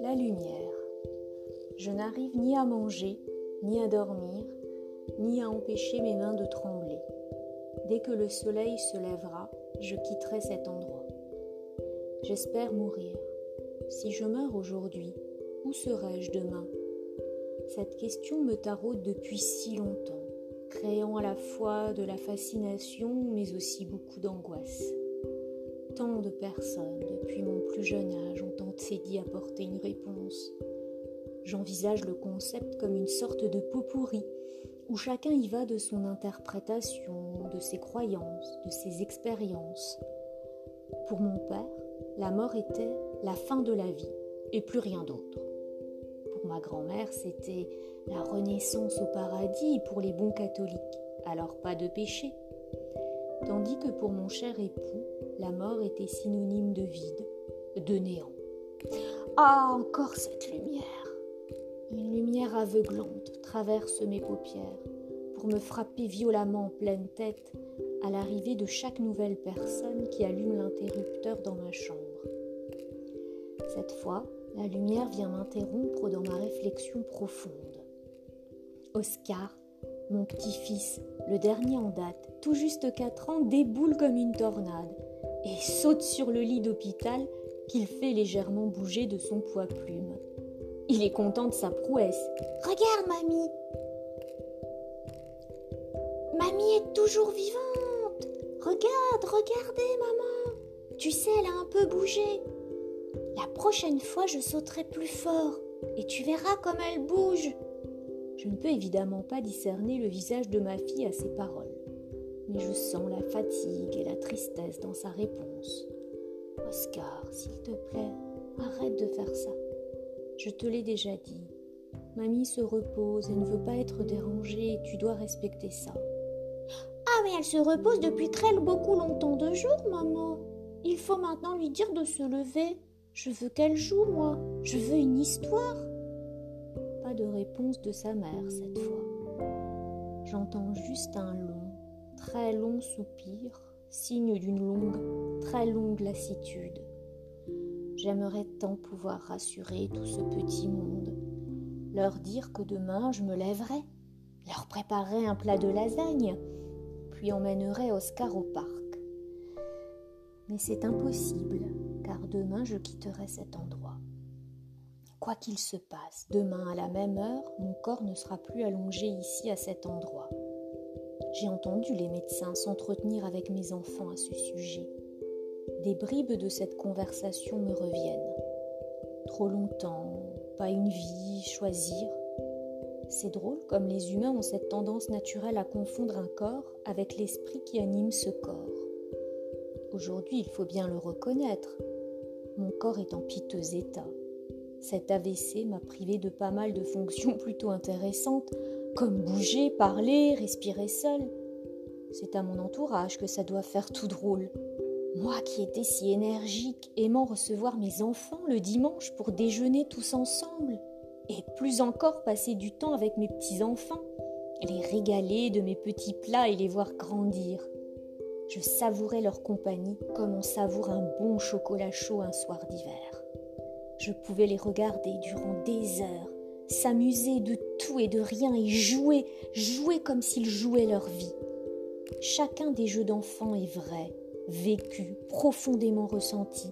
La lumière. Je n'arrive ni à manger, ni à dormir, ni à empêcher mes mains de trembler. Dès que le soleil se lèvera, je quitterai cet endroit. J'espère mourir. Si je meurs aujourd'hui, où serai-je demain? Cette question me taraude depuis si longtemps, créant à la fois de la fascination mais aussi beaucoup d'angoisse. Tant de personnes, depuis mon plus jeune âge, ont tenté d'y apporter une réponse. J'envisage le concept comme une sorte de pot pourri, où chacun y va de son interprétation, de ses croyances, de ses expériences. Pour mon père, la mort était la fin de la vie et plus rien d'autre. Pour ma grand-mère, c'était la renaissance au paradis pour les bons catholiques, alors pas de péché. Tandis que pour mon cher époux, la mort était synonyme de vide, de néant. Ah, encore cette lumière Une lumière aveuglante traverse mes paupières pour me frapper violemment en pleine tête à l'arrivée de chaque nouvelle personne qui allume l'interrupteur dans ma chambre. Cette fois, la lumière vient m'interrompre dans ma réflexion profonde. Oscar, mon petit-fils, le dernier en date, tout juste 4 ans, déboule comme une tornade et saute sur le lit d'hôpital qu'il fait légèrement bouger de son poids plume. Il est content de sa prouesse. Regarde, mamie Mamie est toujours vivante Regarde, regardez, maman Tu sais, elle a un peu bougé. La prochaine fois, je sauterai plus fort et tu verras comme elle bouge. Je ne peux évidemment pas discerner le visage de ma fille à ces paroles, mais je sens la fatigue et la tristesse dans sa réponse. Oscar, s'il te plaît, arrête de faire ça. Je te l'ai déjà dit. Mamie se repose et ne veut pas être dérangée, tu dois respecter ça. Ah, mais elle se repose depuis très beaucoup longtemps de jours, maman. Il faut maintenant lui dire de se lever. Je veux qu'elle joue, moi. Je veux une histoire. De réponse de sa mère cette fois. J'entends juste un long, très long soupir, signe d'une longue, très longue lassitude. J'aimerais tant pouvoir rassurer tout ce petit monde, leur dire que demain je me lèverai, leur préparer un plat de lasagne, puis emmènerai Oscar au parc. Mais c'est impossible, car demain je quitterai cet endroit. Quoi qu'il se passe, demain à la même heure, mon corps ne sera plus allongé ici à cet endroit. J'ai entendu les médecins s'entretenir avec mes enfants à ce sujet. Des bribes de cette conversation me reviennent. Trop longtemps, pas une vie, choisir. C'est drôle comme les humains ont cette tendance naturelle à confondre un corps avec l'esprit qui anime ce corps. Aujourd'hui, il faut bien le reconnaître. Mon corps est en piteux état. Cet AVC m'a privé de pas mal de fonctions plutôt intéressantes, comme bouger, parler, respirer seul. C'est à mon entourage que ça doit faire tout drôle. Moi qui étais si énergique, aimant recevoir mes enfants le dimanche pour déjeuner tous ensemble, et plus encore passer du temps avec mes petits-enfants, les régaler de mes petits plats et les voir grandir. Je savourais leur compagnie comme on savoure un bon chocolat chaud un soir d'hiver. Je pouvais les regarder durant des heures, s'amuser de tout et de rien et jouer, jouer comme s'ils jouaient leur vie. Chacun des jeux d'enfants est vrai, vécu, profondément ressenti.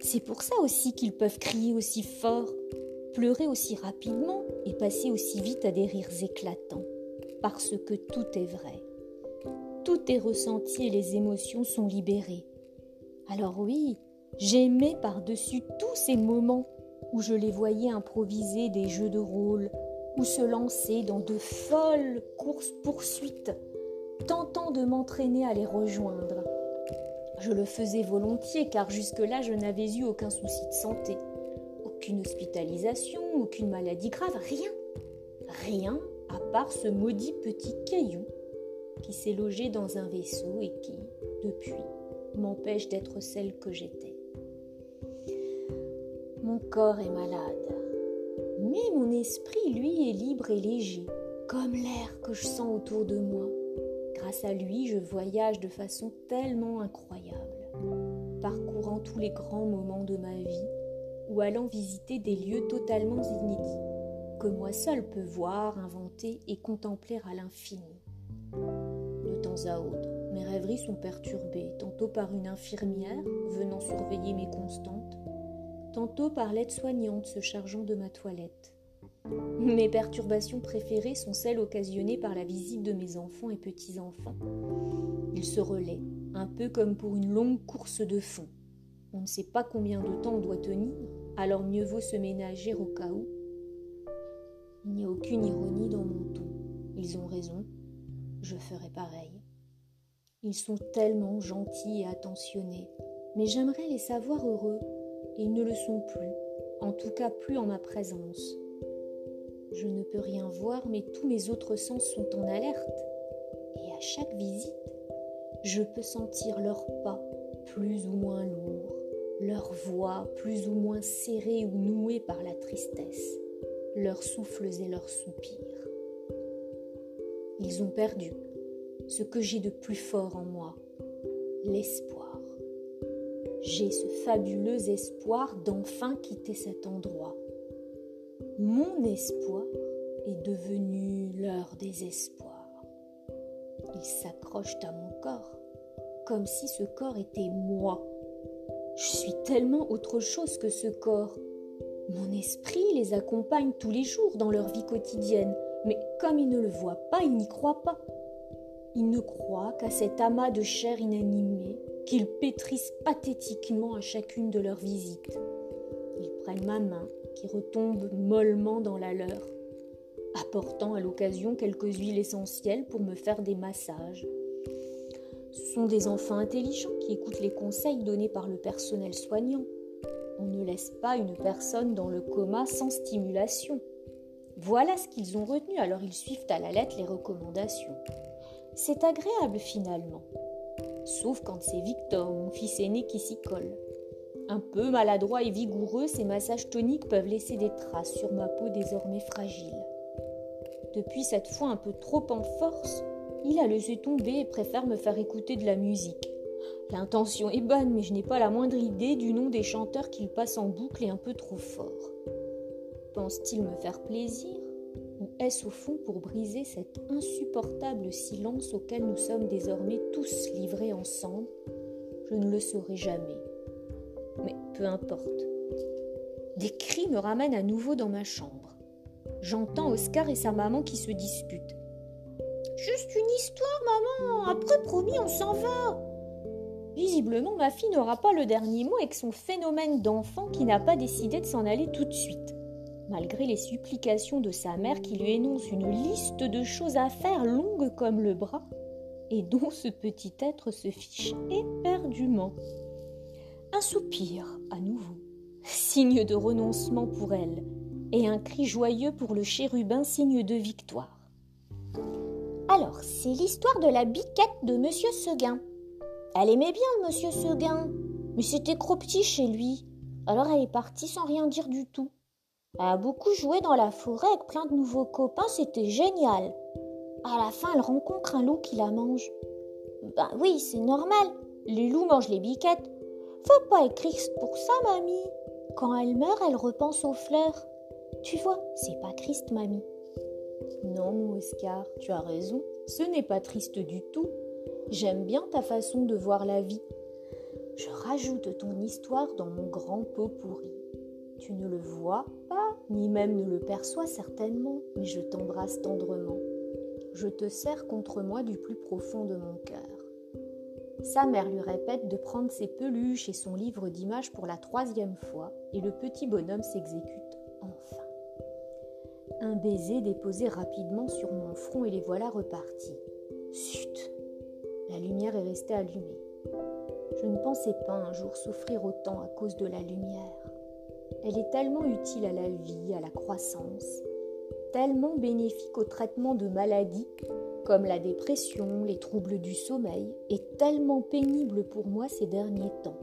C'est pour ça aussi qu'ils peuvent crier aussi fort, pleurer aussi rapidement et passer aussi vite à des rires éclatants, parce que tout est vrai tout est ressenti et les émotions sont libérées. Alors oui, j'aimais par-dessus tous ces moments où je les voyais improviser des jeux de rôle ou se lancer dans de folles courses-poursuites, tentant de m'entraîner à les rejoindre. Je le faisais volontiers car jusque-là je n'avais eu aucun souci de santé, aucune hospitalisation, aucune maladie grave, rien. Rien à part ce maudit petit caillou qui s'est logée dans un vaisseau et qui, depuis, m'empêche d'être celle que j'étais. Mon corps est malade, mais mon esprit, lui, est libre et léger, comme l'air que je sens autour de moi, Grâce à lui, je voyage de façon tellement incroyable, parcourant tous les grands moments de ma vie ou allant visiter des lieux totalement inédits que moi seul peux voir, inventer et contempler à l'infini. De temps à autre, mes rêveries sont perturbées, tantôt par une infirmière venant surveiller mes constantes, tantôt par l'aide-soignante se chargeant de ma toilette. Mes perturbations préférées sont celles occasionnées par la visite de mes enfants et petits-enfants. Ils se relaient, un peu comme pour une longue course de fond. On ne sait pas combien de temps on doit tenir, alors mieux vaut se ménager au cas où il n'y a aucune ironie dans mon ton. Ils ont raison, je ferai pareil. Ils sont tellement gentils et attentionnés, mais j'aimerais les savoir heureux, ils ne le sont plus, en tout cas plus en ma présence. Je ne peux rien voir, mais tous mes autres sens sont en alerte, et à chaque visite, je peux sentir leurs pas plus ou moins lourds, leurs voix plus ou moins serrées ou nouées par la tristesse leurs souffles et leurs soupirs. Ils ont perdu ce que j'ai de plus fort en moi, l'espoir. J'ai ce fabuleux espoir d'enfin quitter cet endroit. Mon espoir est devenu leur désespoir. Ils s'accrochent à mon corps, comme si ce corps était moi. Je suis tellement autre chose que ce corps mon esprit les accompagne tous les jours dans leur vie quotidienne, mais comme ils ne le voient pas, ils n'y croient pas. Ils ne croient qu'à cet amas de chair inanimée qu'ils pétrissent pathétiquement à chacune de leurs visites. Ils prennent ma main qui retombe mollement dans la leur, apportant à l'occasion quelques huiles essentielles pour me faire des massages. Ce sont des enfants intelligents qui écoutent les conseils donnés par le personnel soignant on ne laisse pas une personne dans le coma sans stimulation. Voilà ce qu'ils ont retenu, alors ils suivent à la lettre les recommandations. C'est agréable finalement. Sauf quand c'est Victor, mon fils aîné, qui s'y colle. Un peu maladroit et vigoureux, ces massages toniques peuvent laisser des traces sur ma peau désormais fragile. Depuis cette fois un peu trop en force, il a laissé tomber et préfère me faire écouter de la musique. L'intention est bonne, mais je n'ai pas la moindre idée du nom des chanteurs qu'il passe en boucle et un peu trop fort. Pense-t-il me faire plaisir? Ou est-ce au fond pour briser cet insupportable silence auquel nous sommes désormais tous livrés ensemble? Je ne le saurai jamais. Mais peu importe. Des cris me ramènent à nouveau dans ma chambre. J'entends Oscar et sa maman qui se disputent. Juste une histoire, maman. Après, promis, on s'en va. Visiblement, ma fille n'aura pas le dernier mot avec son phénomène d'enfant qui n'a pas décidé de s'en aller tout de suite. Malgré les supplications de sa mère qui lui énonce une liste de choses à faire longue comme le bras, et dont ce petit être se fiche éperdument. Un soupir, à nouveau, signe de renoncement pour elle, et un cri joyeux pour le chérubin, signe de victoire. Alors, c'est l'histoire de la biquette de Monsieur Seguin. Elle aimait bien le monsieur Seguin, mais c'était trop petit chez lui. Alors elle est partie sans rien dire du tout. Elle a beaucoup joué dans la forêt avec plein de nouveaux copains, c'était génial. À la fin, elle rencontre un loup qui la mange. Ben oui, c'est normal. Les loups mangent les biquettes. Faut pas être triste pour ça, mamie. Quand elle meurt, elle repense aux fleurs. Tu vois, c'est pas triste, mamie. Non, Oscar, tu as raison. Ce n'est pas triste du tout. J'aime bien ta façon de voir la vie. Je rajoute ton histoire dans mon grand pot pourri. Tu ne le vois pas, ni même ne le perçois certainement, mais je t'embrasse tendrement. Je te serre contre moi du plus profond de mon cœur. Sa mère lui répète de prendre ses peluches et son livre d'images pour la troisième fois, et le petit bonhomme s'exécute enfin. Un baiser déposé rapidement sur mon front et les voilà repartis. Chut la lumière est restée allumée. Je ne pensais pas un jour souffrir autant à cause de la lumière. Elle est tellement utile à la vie, à la croissance, tellement bénéfique au traitement de maladies comme la dépression, les troubles du sommeil, et tellement pénible pour moi ces derniers temps.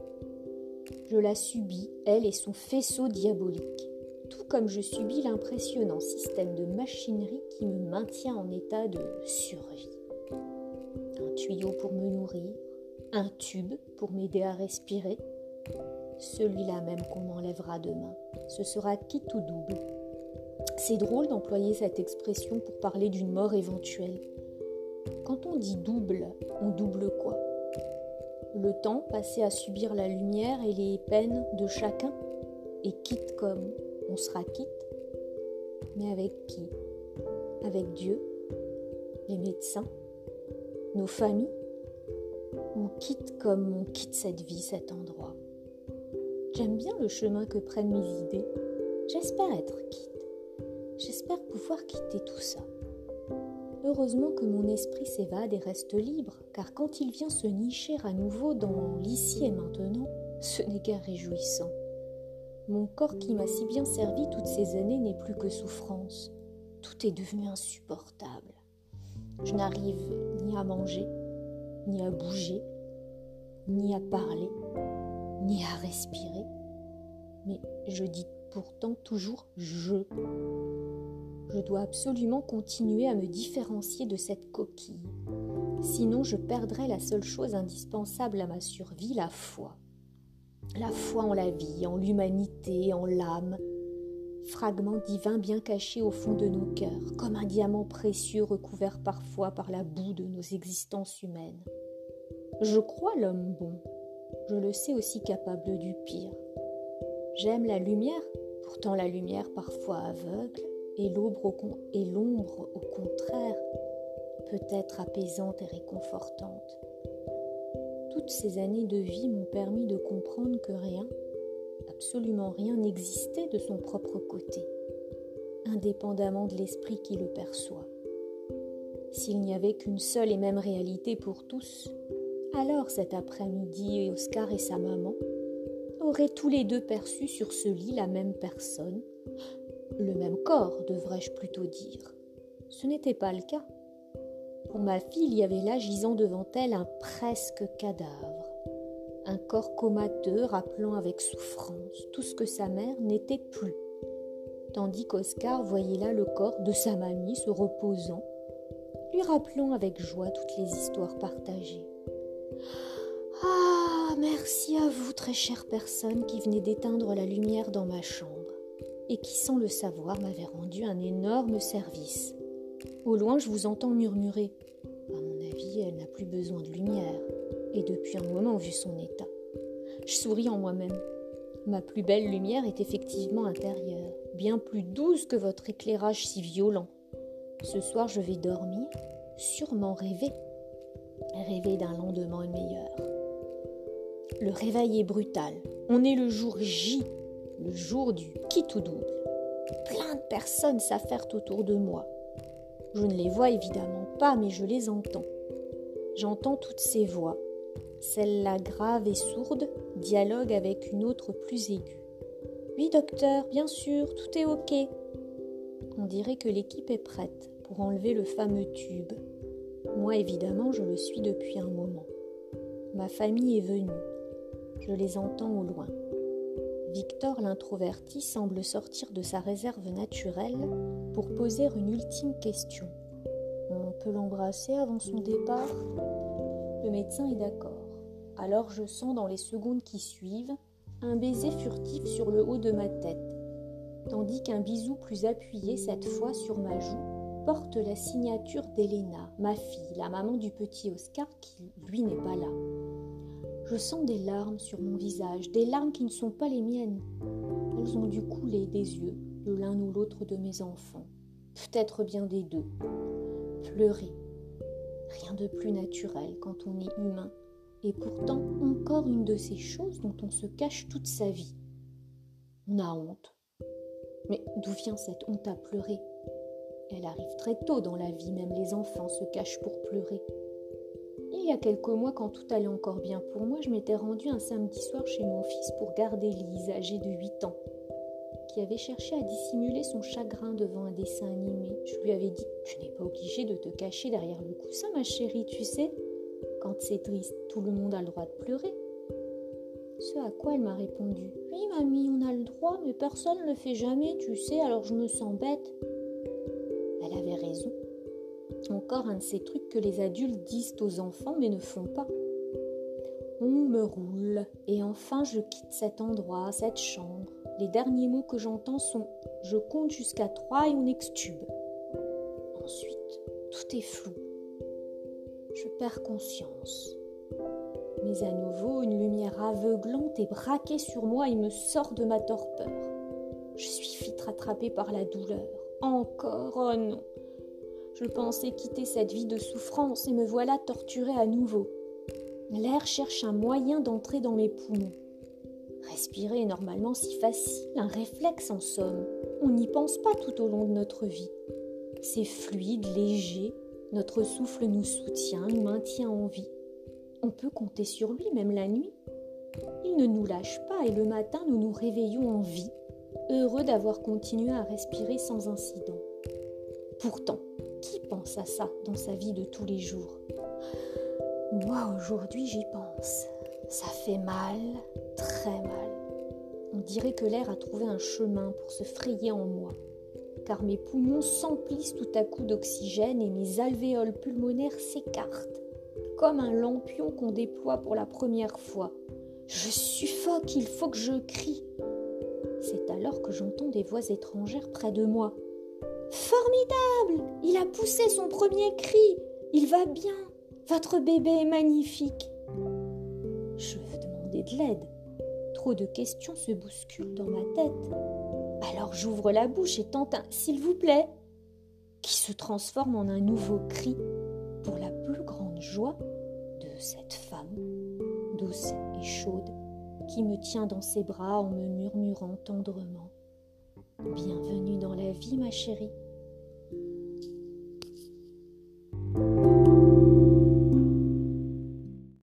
Je la subis, elle et son faisceau diabolique, tout comme je subis l'impressionnant système de machinerie qui me maintient en état de survie. un tuyau pour me nourrir, un tube pour m'aider à respirer. Celui-là même qu'on m'enlèvera demain, ce sera qui tout double. C'est drôle d'employer cette expression pour parler d'une mort éventuelle. Quand on dit double, on double quoi? Le temps passé à subir la lumière et les peines de chacun? Et quitte comme on sera quitte? Mais avec qui? Avec Dieu? Les médecins? Nos familles? Ou quitte comme on quitte cette vie, cet endroit J'aime bien le chemin que prennent mes idées. J'espère être quitte. J'espère pouvoir quitter tout ça. Heureusement que mon esprit s'évade et reste libre, car quand il vient se nicher à nouveau dans l'ici et maintenant, ce n'est qu'un réjouissant. Mon corps qui m'a si bien servi toutes ces années n'est plus que souffrance. Tout est devenu insupportable. Je n'arrive ni à manger, ni à bouger, ni à parler, ni à respirer. Mais je dis pourtant toujours je. Je dois absolument continuer à me différencier de cette coquille. Sinon, je perdrai la seule chose indispensable à ma survie, la foi. La foi en la vie, en l'humanité, en l'âme. Fragment divin bien caché au fond de nos cœurs, comme un diamant précieux recouvert parfois par la boue de nos existences humaines. Je crois l'homme bon. Je le sais aussi capable du pire. J'aime la lumière, pourtant la lumière parfois aveugle, et l'ombre au contraire peut être apaisante et réconfortante. Toutes ces années de vie m'ont permis de comprendre que rien, absolument rien n'existait de son propre côté, indépendamment de l'esprit qui le perçoit. S'il n'y avait qu'une seule et même réalité pour tous, alors cet après-midi, Oscar et sa maman auraient tous les deux perçu sur ce lit la même personne, le même corps, devrais-je plutôt dire. Ce n'était pas le cas. Pour ma fille, il y avait là gisant devant elle un presque cadavre, un corps comateux rappelant avec souffrance tout ce que sa mère n'était plus, tandis qu'Oscar voyait là le corps de sa mamie se reposant, lui rappelant avec joie toutes les histoires partagées. Ah, merci à vous, très chère personne qui venez d'éteindre la lumière dans ma chambre et qui, sans le savoir, m'avait rendu un énorme service. Au loin, je vous entends murmurer. À mon avis, elle n'a plus besoin de lumière, et depuis un moment, vu son état. Je souris en moi-même. Ma plus belle lumière est effectivement intérieure, bien plus douce que votre éclairage si violent. Ce soir, je vais dormir, sûrement rêver. Rêver d'un lendemain meilleur. Le réveil est brutal. On est le jour J le jour du qui tout double. Plein de personnes s'affairent autour de moi. Je ne les vois évidemment pas, mais je les entends. J'entends toutes ces voix. Celle-là grave et sourde dialogue avec une autre plus aiguë. Oui, docteur, bien sûr, tout est OK. On dirait que l'équipe est prête pour enlever le fameux tube. Moi, évidemment, je le suis depuis un moment. Ma famille est venue. Je les entends au loin. Victor l'introverti semble sortir de sa réserve naturelle pour poser une ultime question. On peut l'embrasser avant son départ? Le médecin est d'accord. Alors je sens dans les secondes qui suivent un baiser furtif sur le haut de ma tête, tandis qu'un bisou plus appuyé cette fois sur ma joue porte la signature d'Elena, ma fille, la maman du petit Oscar qui, lui, n'est pas là. Je sens des larmes sur mon visage, des larmes qui ne sont pas les miennes. Elles ont dû couler des yeux de l'un ou l'autre de mes enfants, peut-être bien des deux. Pleurer, rien de plus naturel quand on est humain, et pourtant encore une de ces choses dont on se cache toute sa vie. On a honte. Mais d'où vient cette honte à pleurer? Elle arrive très tôt dans la vie, même les enfants se cachent pour pleurer. Il y a quelques mois, quand tout allait encore bien pour moi, je m'étais rendue un samedi soir chez mon fils pour garder Lise, âgée de 8 ans, qui avait cherché à dissimuler son chagrin devant un dessin animé. Je lui avais dit Tu n'es pas obligée de te cacher derrière le coussin, ma chérie, tu sais. Quand c'est triste, tout le monde a le droit de pleurer. Ce à quoi elle m'a répondu Oui, mamie, on a le droit, mais personne ne le fait jamais, tu sais, alors je me sens bête. Elle avait raison. Encore un de ces trucs que les adultes disent aux enfants mais ne font pas. On me roule et enfin je quitte cet endroit, cette chambre. Les derniers mots que j'entends sont je compte jusqu'à trois et on extube. Ensuite, tout est flou. Je perds conscience. Mais à nouveau, une lumière aveuglante est braquée sur moi et me sort de ma torpeur. Je suis vite rattrapée par la douleur. Encore, oh non. Je pensais quitter cette vie de souffrance et me voilà torturée à nouveau. L'air cherche un moyen d'entrer dans mes poumons. Respirer est normalement si facile, un réflexe en somme. On n'y pense pas tout au long de notre vie. C'est fluide, léger, notre souffle nous soutient, nous maintient en vie. On peut compter sur lui même la nuit. Il ne nous lâche pas et le matin nous nous réveillons en vie, heureux d'avoir continué à respirer sans incident. Pourtant, qui pense à ça dans sa vie de tous les jours? Moi aujourd'hui j'y pense. Ça fait mal, très mal. On dirait que l'air a trouvé un chemin pour se frayer en moi, car mes poumons s'emplissent tout à coup d'oxygène et mes alvéoles pulmonaires s'écartent comme un lampion qu'on déploie pour la première fois. Je suffoque, il faut que je crie. C'est alors que j'entends des voix étrangères près de moi. Formidable Il a poussé son premier cri. Il va bien. Votre bébé est magnifique. Je veux demander de l'aide. Trop de questions se bousculent dans ma tête. Alors j'ouvre la bouche et tente un S'il vous plaît qui se transforme en un nouveau cri pour la plus grande joie de cette femme, douce et chaude, qui me tient dans ses bras en me murmurant tendrement. Bienvenue dans la vie, ma chérie.